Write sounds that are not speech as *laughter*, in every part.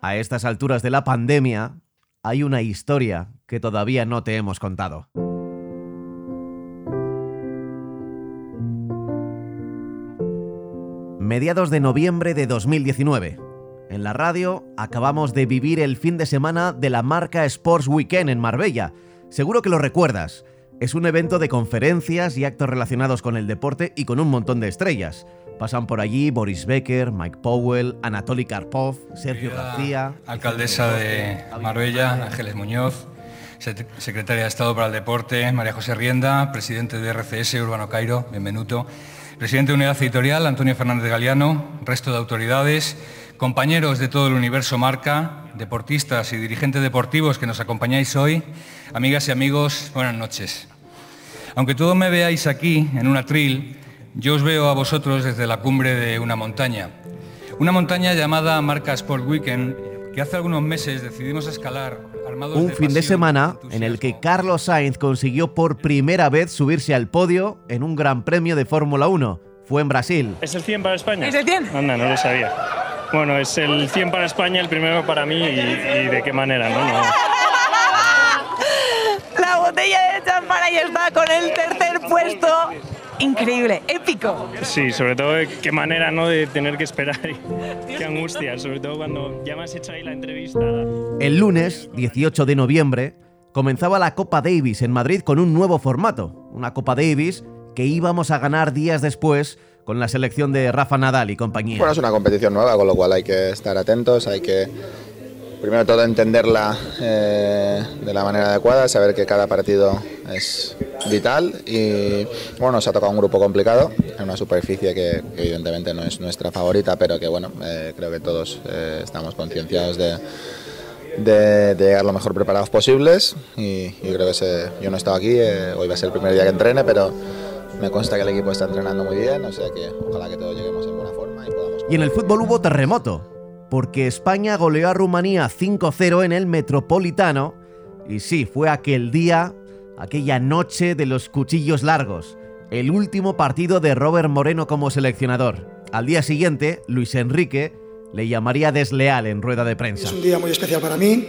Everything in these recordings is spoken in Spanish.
A estas alturas de la pandemia, hay una historia que todavía no te hemos contado. Mediados de noviembre de 2019. En la radio acabamos de vivir el fin de semana de la marca Sports Weekend en Marbella. Seguro que lo recuerdas. Es un evento de conferencias y actos relacionados con el deporte y con un montón de estrellas. Pasan por allí Boris Becker, Mike Powell, Anatoly Karpov, Sergio García. Alcaldesa de Marbella, Ángeles Muñoz, secretaria de Estado para el Deporte, María José Rienda, presidente de RCS, Urbano Cairo, bienvenuto. Presidente de Unidad Editorial, Antonio Fernández Galeano, resto de autoridades, compañeros de todo el universo marca, deportistas y dirigentes deportivos que nos acompañáis hoy, amigas y amigos, buenas noches. Aunque todos me veáis aquí, en un atril, yo os veo a vosotros desde la cumbre de una montaña. Una montaña llamada Marca Sport Weekend, que hace algunos meses decidimos escalar un fin de semana en el que Carlos Sainz consiguió por primera vez subirse al podio en un Gran Premio de Fórmula 1. Fue en Brasil. ¿Es el 100 para España? ¿Es el 100? Anda, no lo sabía. Bueno, es el 100 para España, el primero para mí y, de qué manera, ¿no? La botella de champán ahí está con el tercer puesto increíble, épico. Sí, sobre todo qué manera ¿no? de tener que esperar. *laughs* qué angustia, sobre todo cuando ya me has hecho ahí la entrevista. El lunes, 18 de noviembre, comenzaba la Copa Davis en Madrid con un nuevo formato. Una Copa Davis que íbamos a ganar días después con la selección de Rafa Nadal y compañía. Bueno, es una competición nueva, con lo cual hay que estar atentos, hay que primero todo entenderla eh, de la manera adecuada, saber que cada partido es vital y bueno, nos ha tocado un grupo complicado en una superficie que, evidentemente no es nuestra favorita, pero que bueno, eh, creo que todos eh, estamos concienciados de, de, llegar lo mejor preparados posibles y, creo que yo no he estado aquí, hoy va a ser el primer día que entrene, pero me consta que el equipo está entrenando muy bien, o sea que ojalá que todos lleguemos en buena forma y podamos... Y en el fútbol hubo terremoto porque España goleó a Rumanía 5-0 en el Metropolitano. Y sí, fue aquel día, aquella noche de los cuchillos largos, el último partido de Robert Moreno como seleccionador. Al día siguiente, Luis Enrique le llamaría desleal en rueda de prensa. Es un día muy especial para mí,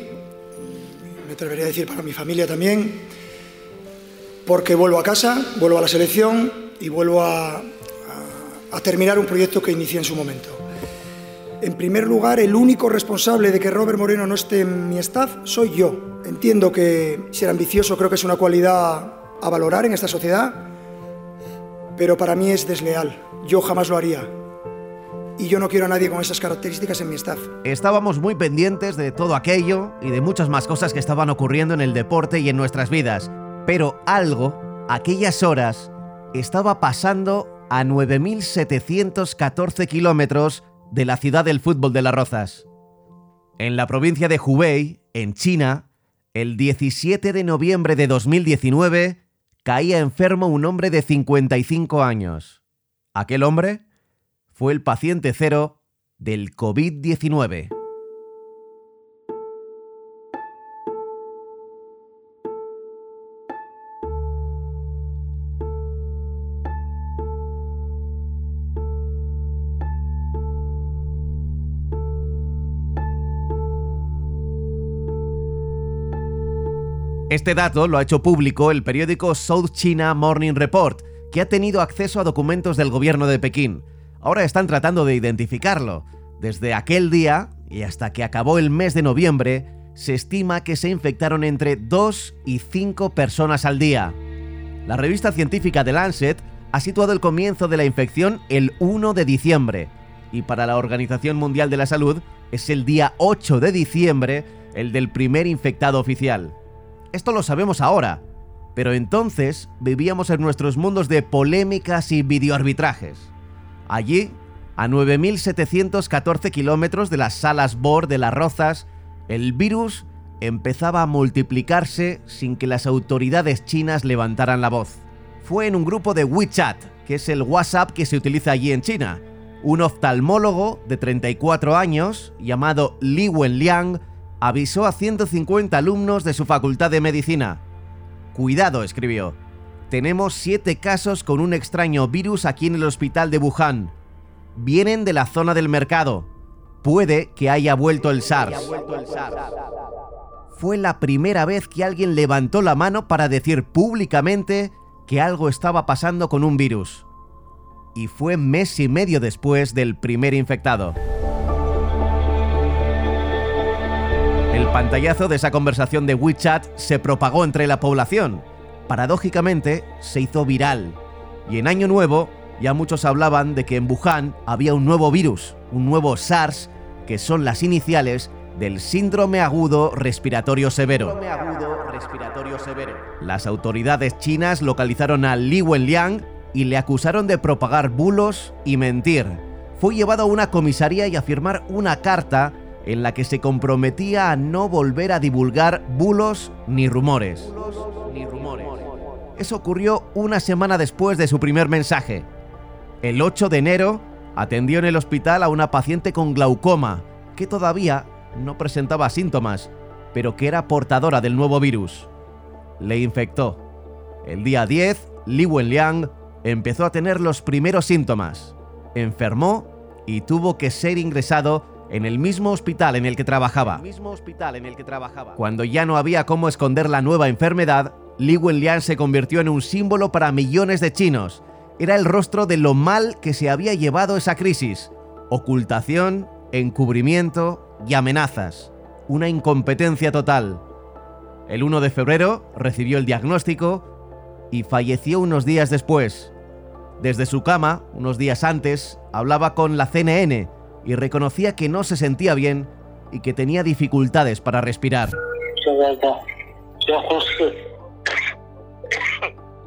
me atrevería a decir para mi familia también, porque vuelvo a casa, vuelvo a la selección y vuelvo a, terminar un proyecto que inicié en su momento. En primer lugar, el único responsable de que Robert Moreno no esté en mi staff soy yo. Entiendo que ser ambicioso creo que es una cualidad a valorar en esta sociedad, pero para mí es desleal. Yo jamás lo haría. Y yo no quiero a nadie con esas características en mi staff. Estábamos muy pendientes de todo aquello y de muchas más cosas que estaban ocurriendo en el deporte y en nuestras vidas. Pero algo, aquellas horas, estaba pasando a 9.714 kilómetros de la ciudad del fútbol de las Rozas. En la provincia de Hubei, en China, el 17 de noviembre de 2019, caía enfermo un hombre de 55 años. Aquel hombre fue el paciente cero del COVID-19. Este dato lo ha hecho público el periódico South China Morning Report, que ha tenido acceso a documentos del gobierno de Pekín. Ahora están tratando de identificarlo. Desde aquel día y hasta que acabó el mes de noviembre, se estima que se infectaron entre 2 y 5 personas al día. La revista científica The Lancet ha situado el comienzo de la infección el 1 de diciembre y para la Organización Mundial de la Salud es el día 8 de diciembre el del primer infectado oficial. Esto lo sabemos ahora, pero entonces vivíamos en nuestros mundos de polémicas y videoarbitrajes. Allí, a 9.714 kilómetros de las salas Bohr de las Rozas, el virus empezaba a multiplicarse sin que las autoridades chinas levantaran la voz. Fue en un grupo de WeChat, que es el WhatsApp que se utiliza allí en China. Un oftalmólogo de 34 años, llamado Li Wenliang, avisó a 150 alumnos de su facultad de medicina. Cuidado, escribió. Tenemos siete casos con un extraño virus aquí en el hospital de Wuhan. Vienen de la zona del mercado. Puede que haya vuelto el SARS. Fue la primera vez que alguien levantó la mano para decir públicamente que algo estaba pasando con un virus. Y fue mes y medio después del primer infectado. Pantallazo de esa conversación de WeChat se propagó entre la población. Paradójicamente, se hizo viral. Y en Año Nuevo, ya muchos hablaban de que en Wuhan había un nuevo virus, un nuevo SARS, que son las iniciales del síndrome agudo respiratorio severo. Las autoridades chinas localizaron a Li Wenliang y le acusaron de propagar bulos y mentir. Fue llevado a una comisaría y a firmar una carta en la que se comprometía a no volver a divulgar bulos ni rumores. Eso ocurrió una semana después de su primer mensaje. El 8 de enero atendió en el hospital a una paciente con glaucoma que todavía no presentaba síntomas, pero que era portadora del nuevo virus. Le infectó. El día 10, Li Wenliang empezó a tener los primeros síntomas. Enfermó y tuvo que ser ingresado en el mismo hospital en el que trabajaba. Cuando ya no había cómo esconder la nueva enfermedad, Li Wenliang se convirtió en un símbolo para millones de chinos. Era el rostro de lo mal que se había llevado esa crisis. Ocultación, encubrimiento y amenazas. Una incompetencia total. El 1 de febrero recibió el diagnóstico y falleció unos días después. Desde su cama, unos días antes, hablaba con la CNN y reconocía que no se sentía bien y que tenía dificultades para respirar.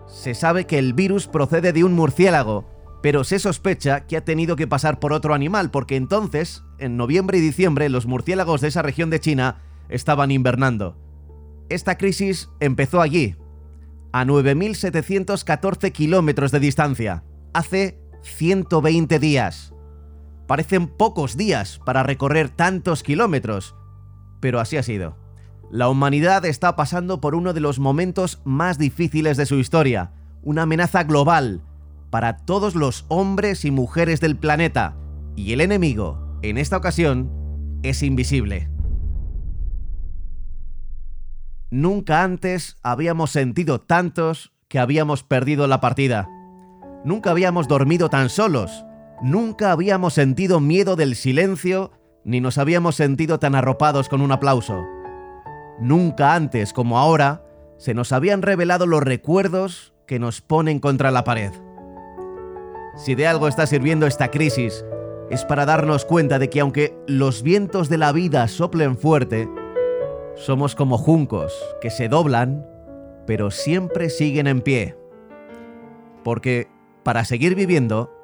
Se sabe que el virus procede de un murciélago, pero se sospecha que ha tenido que pasar por otro animal, porque entonces, en noviembre y diciembre, los murciélagos de esa región de China estaban invernando. Esta crisis empezó allí, a 9.714 kilómetros de distancia, hace 120 días. Parecen pocos días para recorrer tantos kilómetros, pero así ha sido. La humanidad está pasando por uno de los momentos más difíciles de su historia, una amenaza global para todos los hombres y mujeres del planeta, y el enemigo, en esta ocasión, es invisible. Nunca antes habíamos sentido tantos que habíamos perdido la partida. Nunca habíamos dormido tan solos. Nunca habíamos sentido miedo del silencio ni nos habíamos sentido tan arropados con un aplauso. Nunca antes como ahora se nos habían revelado los recuerdos que nos ponen contra la pared. Si de algo está sirviendo esta crisis, es para darnos cuenta de que aunque los vientos de la vida soplen fuerte, somos como juncos que se doblan, pero siempre siguen en pie. Porque para seguir viviendo,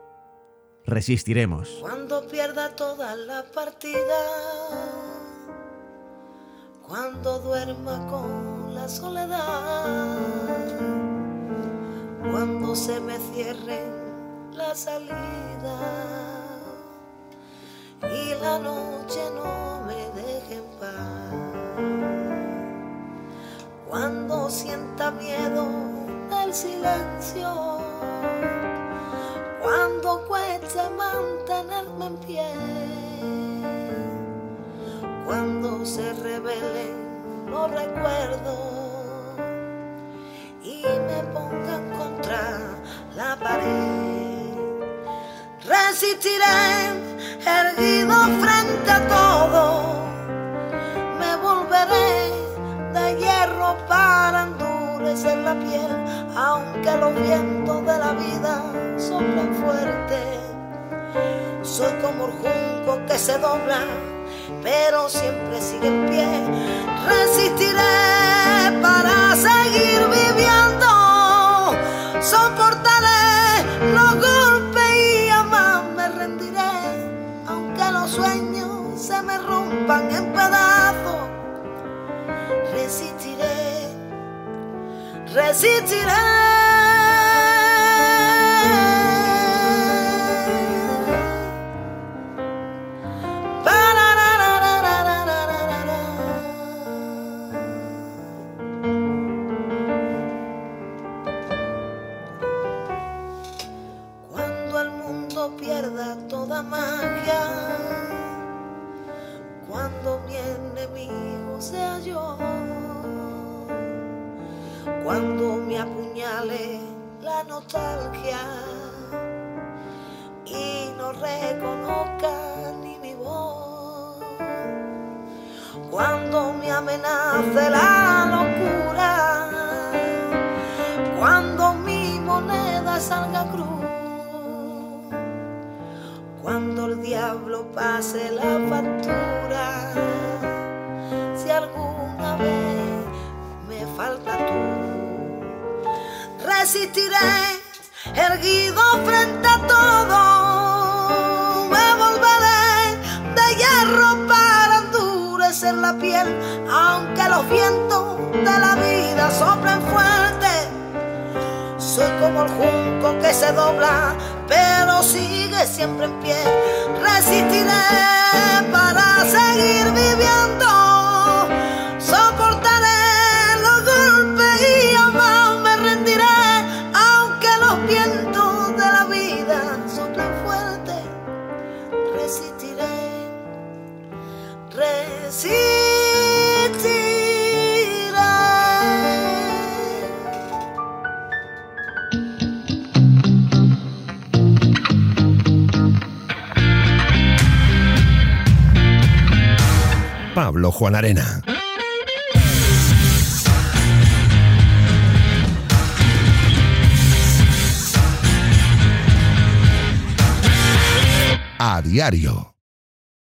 resistiremos. Cuando pierda toda la partida, cuando duerma con la soledad, cuando se me cierre la salida y la noche no me deje en paz. Cuando sienta miedo del silencio, mantenerme en pie, cuando se revelen los recuerdos y me pongan contra la pared. Resistiré erguido frente a todo, me volveré de hierro para endurecer la piel, aunque los vientos de que se dobla, pero siempre sigue en pie. Resistiré para seguir viviendo, soportaré los golpes y jamás me rendiré, aunque los sueños se me rompan en pedazos. Resistiré, resistiré. magia. Cuando mi enemigo sea yo, cuando me apuñale la nostalgia. Y no reconozca ni mi voz, cuando me amenace la pase la factura, si alguna vez me falta tú, resistiré erguido frente a todo. Me volveré de hierro para endurecer la piel, aunque los vientos de la vida soplen fuerte. Soy como el junco que se dobla, sigue siempre en pie. Resistiré para seguir Pablo Juan Arena. A diario.